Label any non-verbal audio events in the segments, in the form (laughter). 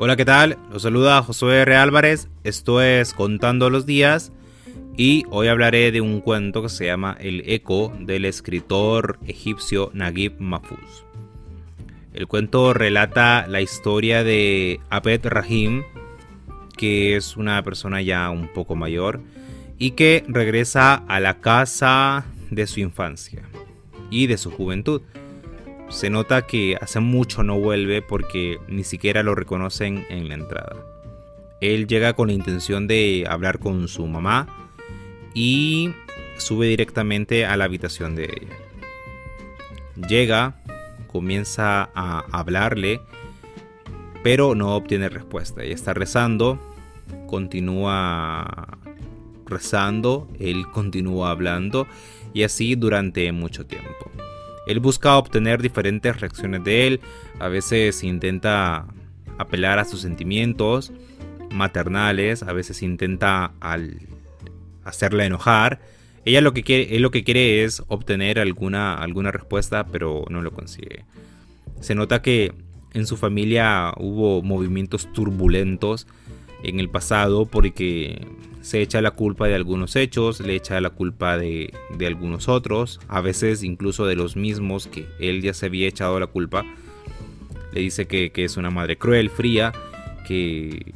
Hola, ¿qué tal? Los saluda Josué R. Álvarez. Esto es Contando los Días. Y hoy hablaré de un cuento que se llama El Eco del escritor egipcio Naguib Mahfouz. El cuento relata la historia de Abed Rahim, que es una persona ya un poco mayor y que regresa a la casa de su infancia y de su juventud se nota que hace mucho no vuelve porque ni siquiera lo reconocen en la entrada. Él llega con la intención de hablar con su mamá y sube directamente a la habitación de ella. Llega, comienza a hablarle, pero no obtiene respuesta. Ella está rezando, continúa rezando, él continúa hablando y así durante mucho tiempo. Él busca obtener diferentes reacciones de él, a veces intenta apelar a sus sentimientos maternales, a veces intenta al hacerla enojar. Ella lo que quiere, él lo que quiere es obtener alguna, alguna respuesta, pero no lo consigue. Se nota que en su familia hubo movimientos turbulentos en el pasado porque se echa la culpa de algunos hechos, le echa la culpa de, algunos otros, a veces incluso de los mismos que él ya se había echado la culpa. Le dice que, es una madre cruel, fría, que,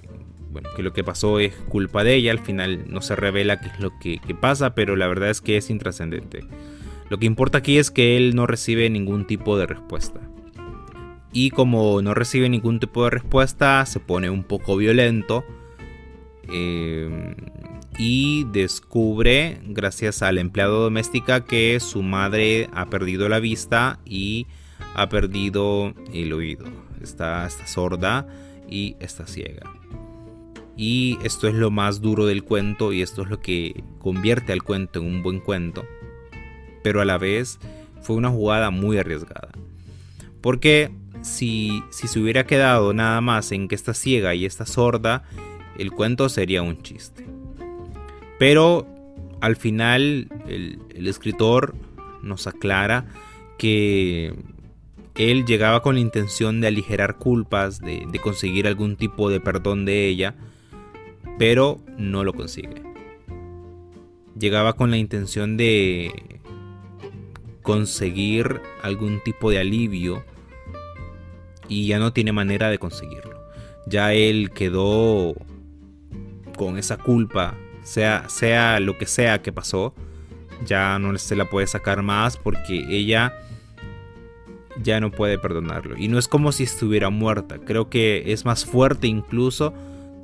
bueno, que lo que pasó es culpa de ella, al final no se revela qué es lo que, que pasa, pero la verdad es que es intrascendente. Lo que importa aquí es que él no recibe ningún tipo de respuesta. Y como no recibe ningún tipo de respuesta, se pone un poco violento. Eh, y descubre, gracias a la empleada doméstica, que su madre ha perdido la vista y ha perdido el oído. Está, está sorda y está ciega. Y esto es lo más duro del cuento y esto es lo que convierte al cuento en un buen cuento. Pero a la vez fue una jugada muy arriesgada. Porque si, si se hubiera quedado nada más en que está ciega y está sorda, el cuento sería un chiste. Pero al final el, escritor nos aclara que él llegaba con la intención de aligerar culpas, de, de, conseguir algún tipo de perdón de ella, pero no lo consigue. Llegaba con la intención de conseguir algún tipo de alivio y ya no tiene manera de conseguirlo. Ya él quedó con esa culpa, sea, sea lo que sea que pasó, ya no se la puede sacar más porque ella ya no puede perdonarlo. Y no es como si estuviera muerta, creo que es más fuerte incluso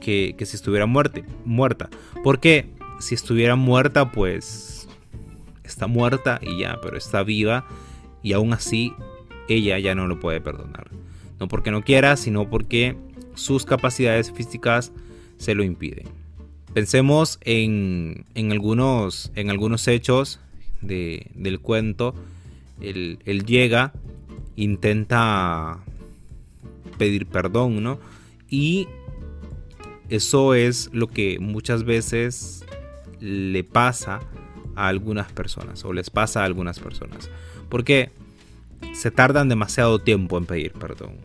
que, que si estuviera muerte, muerta. Porque si estuviera muerta, pues está muerta y ya, pero está viva y aún así ella ya no lo puede perdonar. No porque no quiera, sino porque sus capacidades físicas se lo impiden. Pensemos en, algunos, en algunos hechos del cuento. Él, llega, intenta pedir perdón, ¿no? Y eso es lo que muchas veces le pasa a algunas personas o les pasa a algunas personas. Porque se tardan demasiado tiempo en pedir perdón.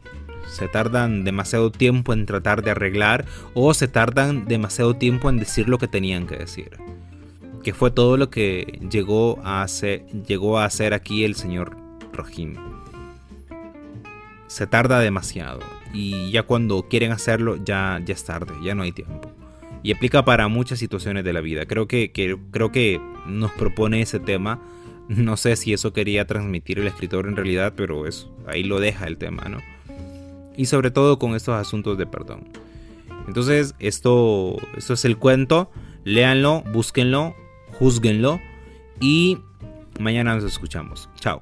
Se tardan demasiado tiempo en tratar de arreglar o se tardan demasiado tiempo en decir lo que tenían que decir. Que fue todo lo que llegó a hacer, llegó a hacer aquí el señor Rohim. Se tarda demasiado y ya cuando quieren hacerlo ya, ya es tarde, ya no hay tiempo. Y aplica para muchas situaciones de la vida. Creo que, que creo que nos propone ese tema (laughs) no sé si eso quería transmitir el escritor en realidad, pero eso, ahí lo deja el tema, ¿no? Y sobre todo con estos asuntos de perdón. Entonces, esto, esto es el cuento. Léanlo, búsquenlo, juzguenlo y mañana nos escuchamos. Chao.